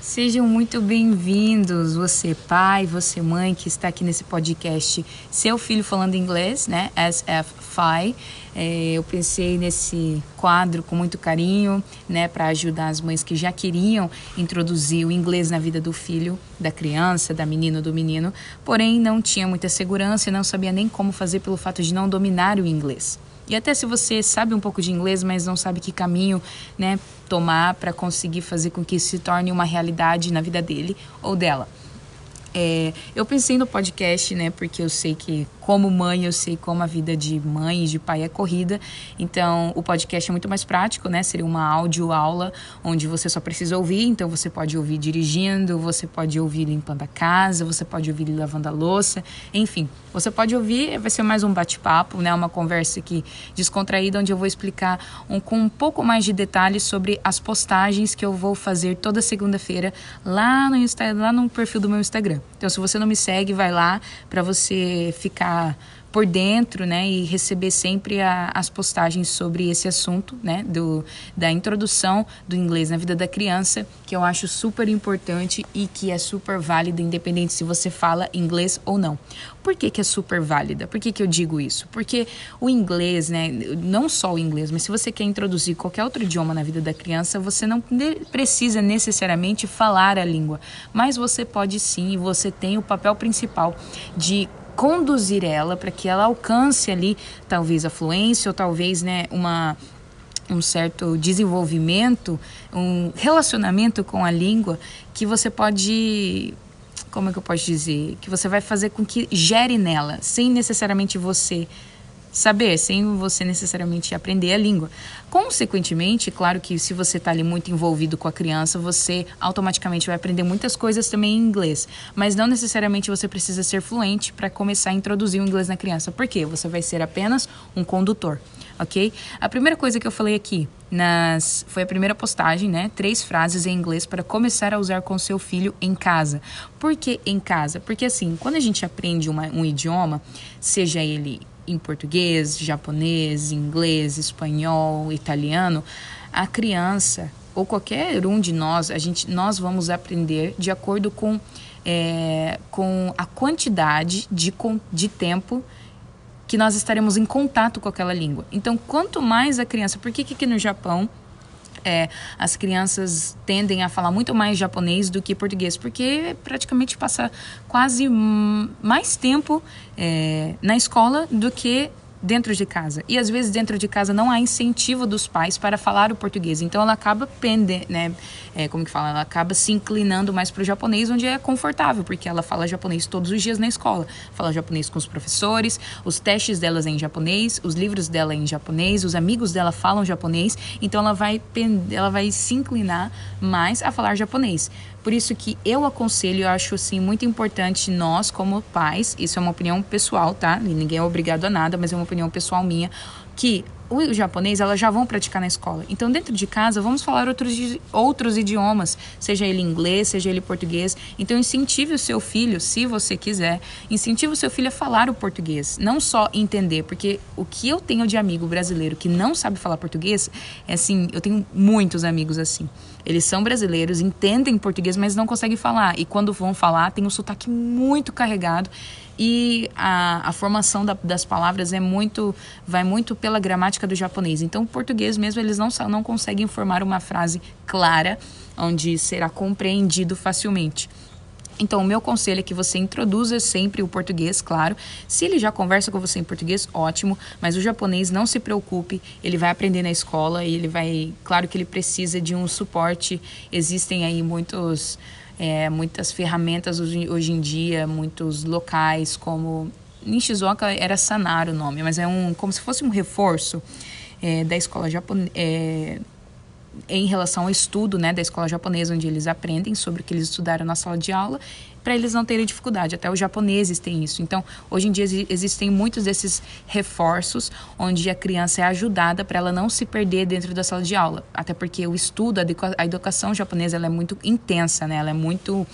Sejam muito bem-vindos, você pai, você mãe que está aqui nesse podcast Seu Filho Falando Inglês, né? SFFI. É, eu pensei nesse quadro com muito carinho, né, para ajudar as mães que já queriam introduzir o inglês na vida do filho, da criança, da menina ou do menino, porém não tinha muita segurança e não sabia nem como fazer pelo fato de não dominar o inglês. E até se você sabe um pouco de inglês, mas não sabe que caminho né, tomar para conseguir fazer com que isso se torne uma realidade na vida dele ou dela. É, eu pensei no podcast, né, porque eu sei que como mãe, eu sei como a vida de mãe e de pai é corrida. Então, o podcast é muito mais prático, né? Seria uma áudio aula onde você só precisa ouvir. Então, você pode ouvir dirigindo, você pode ouvir limpando a casa, você pode ouvir lavando a louça, enfim. Você pode ouvir, vai ser mais um bate-papo, né? Uma conversa aqui descontraída onde eu vou explicar um, com um pouco mais de detalhes sobre as postagens que eu vou fazer toda segunda-feira lá no Instagram, lá no perfil do meu Instagram. Então, se você não me segue, vai lá para você ficar por dentro, né, e receber sempre a, as postagens sobre esse assunto, né, do, da introdução do inglês na vida da criança, que eu acho super importante e que é super válida, independente se você fala inglês ou não. Por que, que é super válida? Por que, que eu digo isso? Porque o inglês, né, não só o inglês, mas se você quer introduzir qualquer outro idioma na vida da criança, você não precisa necessariamente falar a língua, mas você pode sim, e você tem o papel principal de conduzir ela para que ela alcance ali talvez a fluência ou talvez né, uma um certo desenvolvimento, um relacionamento com a língua que você pode como é que eu posso dizer, que você vai fazer com que gere nela, sem necessariamente você saber, sem você necessariamente aprender a língua. Consequentemente, claro que se você está ali muito envolvido com a criança, você automaticamente vai aprender muitas coisas também em inglês, mas não necessariamente você precisa ser fluente para começar a introduzir o inglês na criança, porque você vai ser apenas um condutor, ok? A primeira coisa que eu falei aqui nas foi a primeira postagem, né? Três frases em inglês para começar a usar com seu filho em casa. Por que em casa? Porque assim, quando a gente aprende uma, um idioma, seja ele em português, japonês, inglês, espanhol, italiano, a criança ou qualquer um de nós, a gente, nós vamos aprender de acordo com, é, com a quantidade de, de tempo que nós estaremos em contato com aquela língua. Então, quanto mais a criança, por que, que no Japão é, as crianças tendem a falar muito mais japonês do que português, porque praticamente passa quase mais tempo é, na escola do que dentro de casa. E às vezes dentro de casa não há incentivo dos pais para falar o português. Então ela acaba pende, né, é, como que fala, ela acaba se inclinando mais para o japonês, onde é confortável, porque ela fala japonês todos os dias na escola. Fala japonês com os professores, os testes delas é em japonês, os livros dela é em japonês, os amigos dela falam japonês, então ela vai ela vai se inclinar mais a falar japonês. Por isso que eu aconselho, eu acho assim muito importante nós como pais, isso é uma opinião pessoal, tá? Ninguém é obrigado a nada, mas é uma opinião pessoal minha, que o japonês elas já vão praticar na escola. Então, dentro de casa, vamos falar outros, outros idiomas, seja ele inglês, seja ele português. Então, incentive o seu filho, se você quiser, incentive o seu filho a falar o português, não só entender, porque o que eu tenho de amigo brasileiro que não sabe falar português, é assim, eu tenho muitos amigos assim. Eles são brasileiros, entendem português, mas não conseguem falar. E quando vão falar, tem um sotaque muito carregado e a, a formação da, das palavras é muito vai muito pela gramática do japonês. Então, o português mesmo eles não não conseguem formar uma frase clara onde será compreendido facilmente. Então, o meu conselho é que você introduza sempre o português, claro. Se ele já conversa com você em português, ótimo, mas o japonês não se preocupe, ele vai aprender na escola e ele vai, claro que ele precisa de um suporte. Existem aí muitos é, muitas ferramentas hoje, hoje em dia, muitos locais como Nishizuoka era Sanar o nome, mas é um como se fosse um reforço é, da escola japonesa. É, em relação ao estudo né, da escola japonesa, onde eles aprendem sobre o que eles estudaram na sala de aula, para eles não terem dificuldade. Até os japoneses têm isso. Então, hoje em dia existem muitos desses reforços onde a criança é ajudada para ela não se perder dentro da sala de aula. Até porque o estudo, a educação japonesa, ela é muito intensa, né? Ela é muito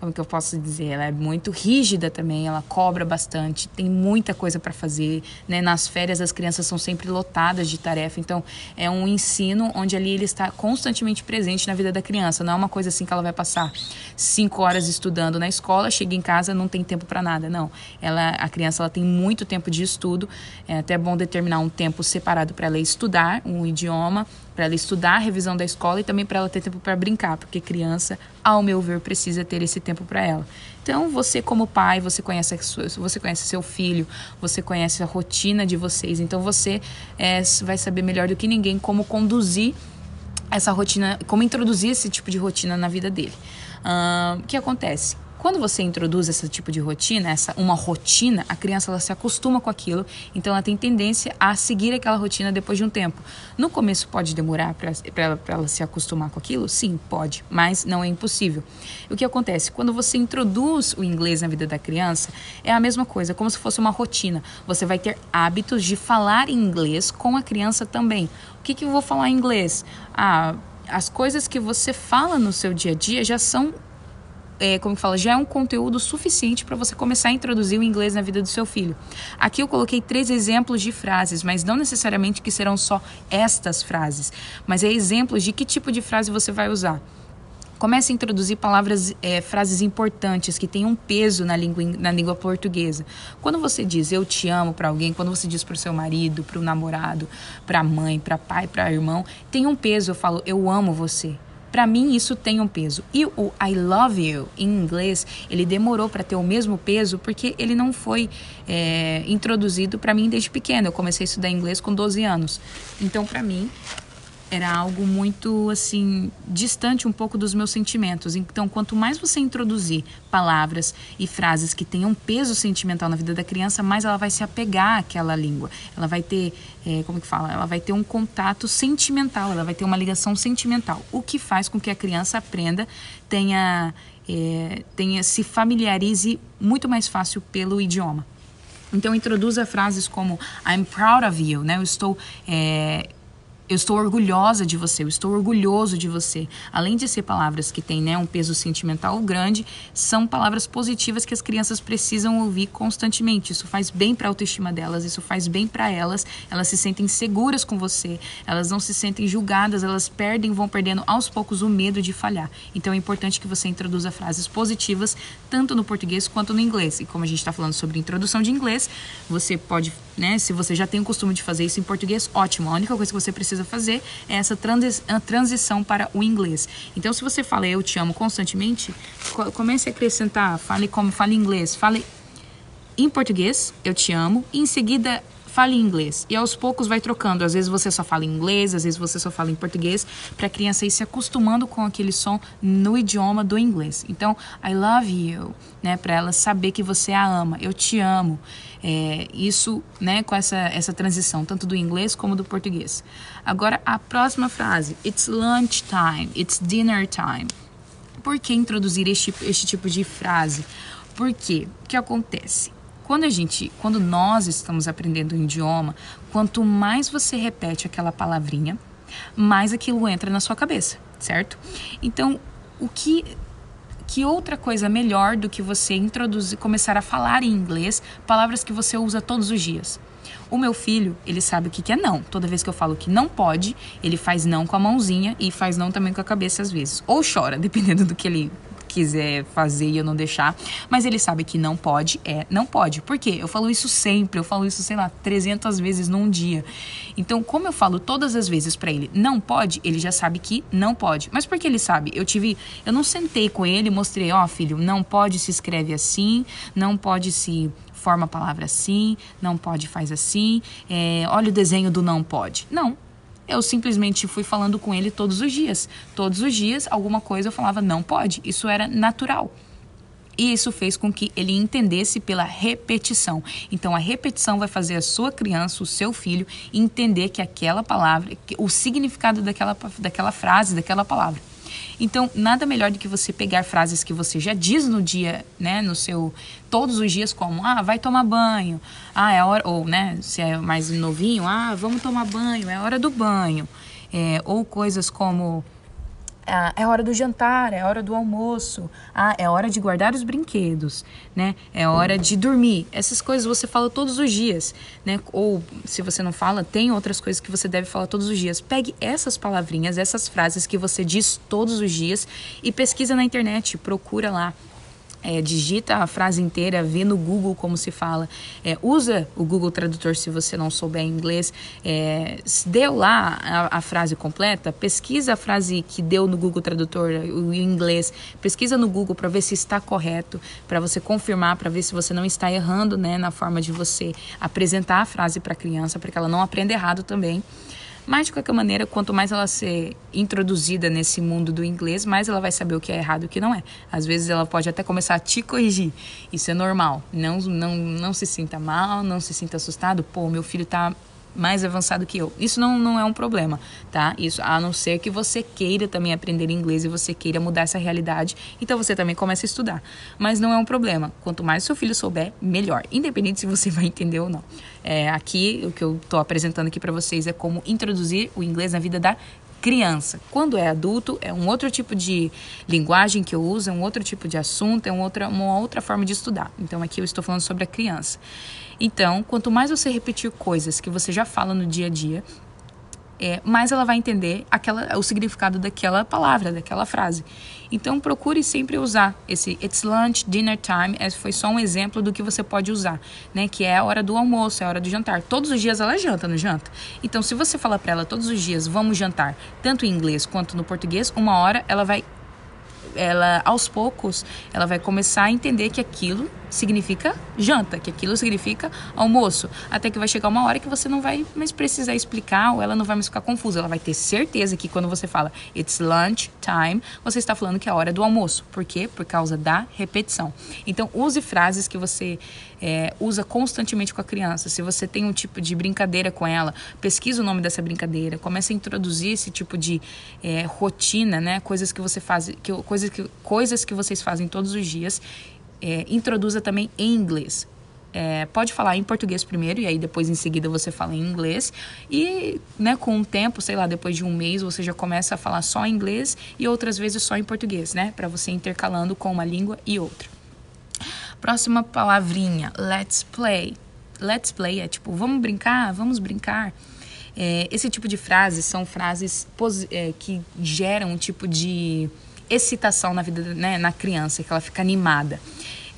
como que eu posso dizer, ela é muito rígida também, ela cobra bastante, tem muita coisa para fazer, né? Nas férias as crianças são sempre lotadas de tarefa, então é um ensino onde ali ele está constantemente presente na vida da criança, não é uma coisa assim que ela vai passar cinco horas estudando na escola, chega em casa não tem tempo para nada, não. Ela, a criança ela tem muito tempo de estudo, é até bom determinar um tempo separado para ela estudar um idioma para ela estudar a revisão da escola e também para ela ter tempo para brincar, porque criança, ao meu ver, precisa ter esse tempo para ela. Então, você como pai, você conhece você conhece seu filho, você conhece a rotina de vocês, então você é, vai saber melhor do que ninguém como conduzir essa rotina, como introduzir esse tipo de rotina na vida dele. O que acontece? Quando você introduz esse tipo de rotina, essa uma rotina, a criança ela se acostuma com aquilo, então ela tem tendência a seguir aquela rotina depois de um tempo. No começo pode demorar para ela, ela se acostumar com aquilo? Sim, pode, mas não é impossível. O que acontece? Quando você introduz o inglês na vida da criança, é a mesma coisa, como se fosse uma rotina. Você vai ter hábitos de falar inglês com a criança também. O que, que eu vou falar em inglês? Ah, as coisas que você fala no seu dia a dia já são é, como que fala, já é um conteúdo suficiente para você começar a introduzir o inglês na vida do seu filho. Aqui eu coloquei três exemplos de frases, mas não necessariamente que serão só estas frases, mas é exemplos de que tipo de frase você vai usar. Comece a introduzir palavras, é, frases importantes que tenham peso na língua, na língua portuguesa. Quando você diz eu te amo para alguém, quando você diz para o seu marido, para o namorado, para a mãe, para pai, para irmão, tem um peso. Eu falo eu amo você. Para mim isso tem um peso. E o I love you em inglês, ele demorou para ter o mesmo peso porque ele não foi é, introduzido para mim desde pequeno. Eu comecei a estudar inglês com 12 anos. Então, para mim, era algo muito assim distante um pouco dos meus sentimentos. Então, quanto mais você introduzir palavras e frases que tenham peso sentimental na vida da criança, mais ela vai se apegar àquela língua. Ela vai ter, é, como que fala? Ela vai ter um contato sentimental. Ela vai ter uma ligação sentimental, o que faz com que a criança aprenda, tenha, é, tenha se familiarize muito mais fácil pelo idioma. Então introduza frases como I'm proud of you, né? Eu estou é, eu estou orgulhosa de você, eu estou orgulhoso de você. Além de ser palavras que têm né, um peso sentimental grande, são palavras positivas que as crianças precisam ouvir constantemente. Isso faz bem para a autoestima delas, isso faz bem para elas. Elas se sentem seguras com você, elas não se sentem julgadas, elas perdem, vão perdendo aos poucos o medo de falhar. Então é importante que você introduza frases positivas, tanto no português quanto no inglês. E como a gente está falando sobre introdução de inglês, você pode, né, se você já tem o costume de fazer isso em português, ótimo. A única coisa que você precisa precisa fazer é essa transi transição para o inglês. Então, se você fala eu te amo constantemente, comece a acrescentar, fale como fale inglês, fale em português, eu te amo, e em seguida fale inglês. E aos poucos vai trocando. Às vezes você só fala inglês, às vezes você só fala em português, para a criança ir se acostumando com aquele som no idioma do inglês. Então, I love you, né, para ela saber que você a ama. Eu te amo. É, isso, né, com essa essa transição tanto do inglês como do português. Agora a próxima frase, it's lunch time, it's dinner time. Por que introduzir este, este tipo de frase? Porque o que acontece? Quando a gente, quando nós estamos aprendendo um idioma, quanto mais você repete aquela palavrinha, mais aquilo entra na sua cabeça, certo? Então, o que que outra coisa melhor do que você introduzir, começar a falar em inglês palavras que você usa todos os dias? O meu filho, ele sabe o que, que é não. Toda vez que eu falo que não pode, ele faz não com a mãozinha e faz não também com a cabeça às vezes. Ou chora, dependendo do que ele quiser fazer e eu não deixar, mas ele sabe que não pode, é, não pode. Por quê? Eu falo isso sempre, eu falo isso, sei lá, 300 vezes num dia. Então, como eu falo todas as vezes para ele, não pode, ele já sabe que não pode. Mas por que ele sabe? Eu tive, eu não sentei com ele mostrei, ó, oh, filho, não pode se escreve assim, não pode se forma a palavra assim, não pode faz assim, é, olha o desenho do não pode. Não, eu simplesmente fui falando com ele todos os dias. Todos os dias, alguma coisa eu falava, não pode. Isso era natural. E isso fez com que ele entendesse pela repetição. Então, a repetição vai fazer a sua criança, o seu filho, entender que aquela palavra, o significado daquela, daquela frase, daquela palavra. Então, nada melhor do que você pegar frases que você já diz no dia, né, no seu todos os dias como, ah, vai tomar banho. Ah, é hora ou, né, se é mais novinho, ah, vamos tomar banho, é hora do banho. É, ou coisas como ah, é hora do jantar, é hora do almoço, ah, é hora de guardar os brinquedos, né? É hora de dormir. Essas coisas você fala todos os dias, né? Ou se você não fala, tem outras coisas que você deve falar todos os dias. Pegue essas palavrinhas, essas frases que você diz todos os dias e pesquisa na internet, procura lá é, digita a frase inteira, vê no Google como se fala, é, usa o Google Tradutor se você não souber inglês, é, deu lá a, a, frase completa, pesquisa a frase que deu no Google Tradutor, o inglês, pesquisa no Google para ver se está correto, para você confirmar, para ver se você não está errando né, na forma de você apresentar a frase para a criança, para que ela não aprenda errado também. Mas, de qualquer maneira, quanto mais ela ser introduzida nesse mundo do inglês, mais ela vai saber o que é errado e o que não é. Às vezes ela pode até começar a te corrigir. Isso é normal. Não, não, não se sinta mal, não se sinta assustado. Pô, meu filho está mais avançado que eu. Isso não, não é um problema, tá? Isso a não ser que você queira também aprender inglês e você queira mudar essa realidade, então você também começa a estudar. Mas não é um problema. Quanto mais seu filho souber, melhor, independente se você vai entender ou não. É, aqui o que eu estou apresentando aqui para vocês é como introduzir o inglês na vida da criança. Quando é adulto, é um outro tipo de linguagem que eu uso, é um outro tipo de assunto, é uma outra, uma outra forma de estudar. Então aqui eu estou falando sobre a criança. Então, quanto mais você repetir coisas que você já fala no dia a dia, é, mais ela vai entender aquela, o significado daquela palavra, daquela frase. Então procure sempre usar esse it's lunch, dinner time, esse foi só um exemplo do que você pode usar, né? Que é a hora do almoço, é a hora do jantar. Todos os dias ela janta, não janta? Então se você falar para ela todos os dias vamos jantar, tanto em inglês quanto no português, uma hora ela vai ela aos poucos ela vai começar a entender que aquilo significa janta, que aquilo significa almoço, até que vai chegar uma hora que você não vai mais precisar explicar ou ela não vai mais ficar confusa, ela vai ter certeza que quando você fala it's lunch time, você está falando que é a hora do almoço. Por quê? Por causa da repetição. Então use frases que você é, usa constantemente com a criança. Se você tem um tipo de brincadeira com ela, pesquisa o nome dessa brincadeira, comece a introduzir esse tipo de é, rotina, né? Coisas que você faz, que, coisas, que, coisas que vocês fazem todos os dias é, introduza também em inglês. É, pode falar em português primeiro e aí depois em seguida você fala em inglês e né, com o tempo, sei lá, depois de um mês você já começa a falar só em inglês e outras vezes só em português, né, para você intercalando com uma língua e outra. Próxima palavrinha, let's play. Let's play é tipo, vamos brincar, vamos brincar. É, esse tipo de frases são frases é, que geram um tipo de excitação na vida, né, na criança, que ela fica animada.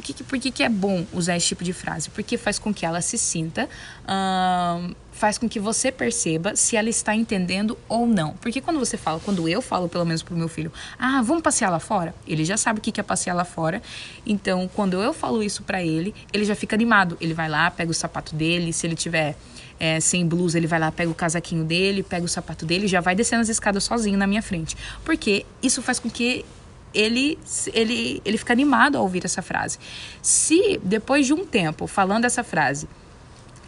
Que, por que, que é bom usar esse tipo de frase? Porque faz com que ela se sinta, hum, faz com que você perceba se ela está entendendo ou não. Porque quando você fala, quando eu falo, pelo menos pro meu filho, ah, vamos passear lá fora, ele já sabe o que é passear lá fora. Então, quando eu falo isso para ele, ele já fica animado. Ele vai lá, pega o sapato dele, se ele tiver é, sem blusa, ele vai lá, pega o casaquinho dele, pega o sapato dele já vai descendo as escadas sozinho na minha frente. Porque isso faz com que ele, ele, ele fica animado ao ouvir essa frase. Se depois de um tempo falando essa frase,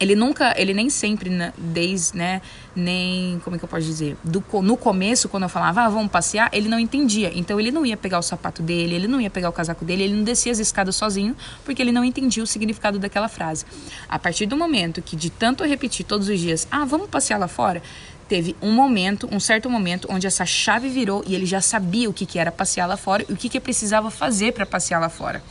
ele nunca, ele nem sempre, desde, né, nem, como é que eu posso dizer, do, no começo, quando eu falava, ah, vamos passear, ele não entendia. Então ele não ia pegar o sapato dele, ele não ia pegar o casaco dele, ele não descia as escadas sozinho, porque ele não entendia o significado daquela frase. A partir do momento que, de tanto repetir todos os dias, ah, vamos passear lá fora, teve um momento, um certo momento, onde essa chave virou e ele já sabia o que, que era passear lá fora e o que, que precisava fazer para passear lá fora.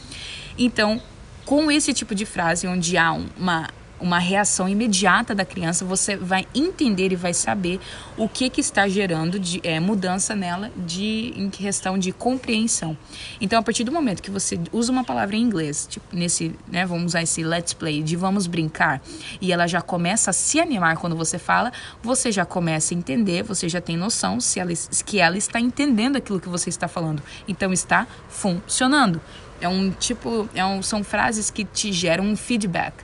Então, com esse tipo de frase, onde há uma uma reação imediata da criança, você vai entender e vai saber o que, que está gerando de é, mudança nela de, em questão de compreensão. Então, a partir do momento que você usa uma palavra em inglês, tipo nesse, né, vamos usar esse let's play, de vamos brincar, e ela já começa a se animar quando você fala, você já começa a entender, você já tem noção se ela, que ela está entendendo aquilo que você está falando. Então, está funcionando. É um tipo, é um, são frases que te geram um feedback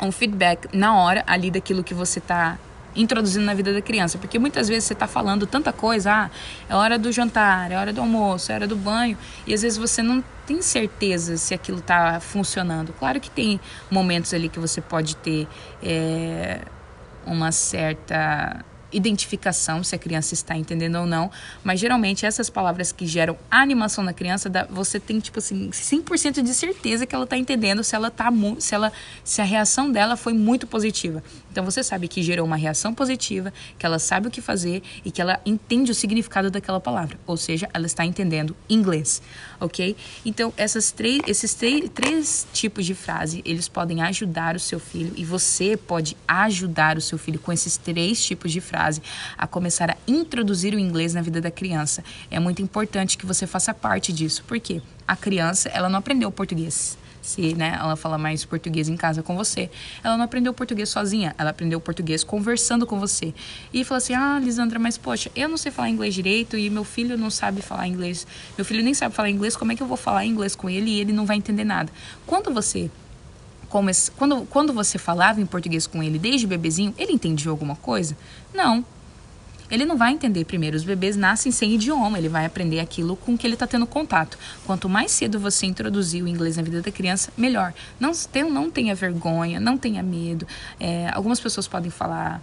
um feedback na hora ali daquilo que você está introduzindo na vida da criança. Porque muitas vezes você está falando tanta coisa, ah, é hora do jantar, é hora do almoço, é hora do banho, e às vezes você não tem certeza se aquilo está funcionando. Claro que tem momentos ali que você pode ter é, uma certa identificação se a criança está entendendo ou não, mas geralmente essas palavras que geram animação na criança, você tem tipo assim 100% de certeza que ela está entendendo se ela tá se ela se a reação dela foi muito positiva. Então você sabe que gerou uma reação positiva, que ela sabe o que fazer e que ela entende o significado daquela palavra, ou seja, ela está entendendo inglês, ok? Então essas três, esses três, três tipos de frase eles podem ajudar o seu filho e você pode ajudar o seu filho com esses três tipos de frase a começar a introduzir o inglês na vida da criança. É muito importante que você faça parte disso, porque a criança ela não aprendeu português se né, ela fala mais português em casa com você. Ela não aprendeu português sozinha, ela aprendeu português conversando com você. E falou assim: Ah, Lisandra, mas poxa, eu não sei falar inglês direito e meu filho não sabe falar inglês. Meu filho nem sabe falar inglês, como é que eu vou falar inglês com ele e ele não vai entender nada? Quando você quando, quando você falava em português com ele desde bebezinho, ele entendia alguma coisa? Não ele não vai entender primeiro. Os bebês nascem sem idioma, ele vai aprender aquilo com que ele está tendo contato. Quanto mais cedo você introduzir o inglês na vida da criança, melhor. Não, não tenha vergonha, não tenha medo. É, algumas pessoas podem falar.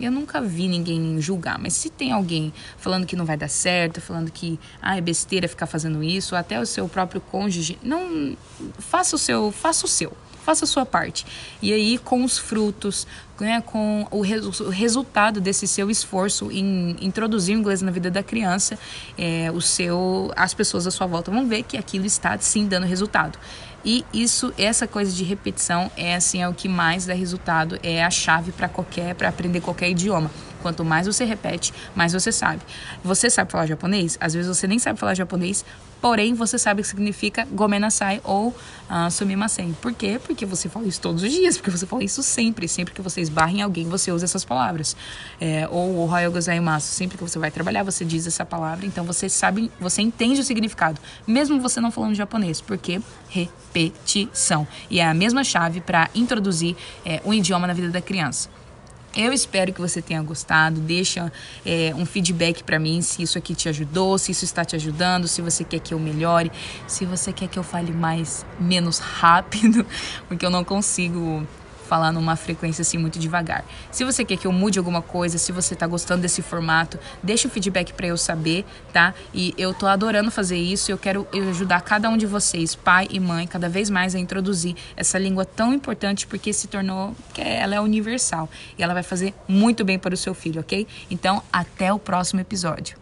Eu nunca vi ninguém julgar, mas se tem alguém falando que não vai dar certo, falando que ah, é besteira ficar fazendo isso, até o seu próprio cônjuge, não faça o seu, faça o seu faça a sua parte. E aí, com os frutos, né, com o, o resultado desse seu esforço em introduzir o inglês na vida da criança, é, o seu, as pessoas à sua volta vão ver que aquilo está sim dando resultado. E isso, essa coisa de repetição é assim é o que mais dá resultado, é a chave para qualquer, para aprender qualquer idioma. Quanto mais você repete, mais você sabe. Você sabe falar japonês? Às vezes você nem sabe falar japonês, porém você sabe o que significa gomenasai ou uh, sumimasen. Por quê? Porque você fala isso todos os dias, porque você fala isso sempre. Sempre que você esbarra em alguém, você usa essas palavras. É, ou o Royal Gozaimasu, sempre que você vai trabalhar, você diz essa palavra, então você sabe, você entende o significado, mesmo você não falando japonês, porque repetição. E é a mesma chave para introduzir é, um idioma na vida da criança. Eu espero que você tenha gostado. Deixa é, um feedback para mim se isso aqui te ajudou, se isso está te ajudando, se você quer que eu melhore, se você quer que eu fale mais menos rápido, porque eu não consigo falar numa frequência assim muito devagar. Se você quer que eu mude alguma coisa, se você tá gostando desse formato, deixa o feedback para eu saber, tá? E eu tô adorando fazer isso, eu quero ajudar cada um de vocês, pai e mãe, cada vez mais a introduzir essa língua tão importante porque se tornou que ela é universal e ela vai fazer muito bem para o seu filho, OK? Então, até o próximo episódio.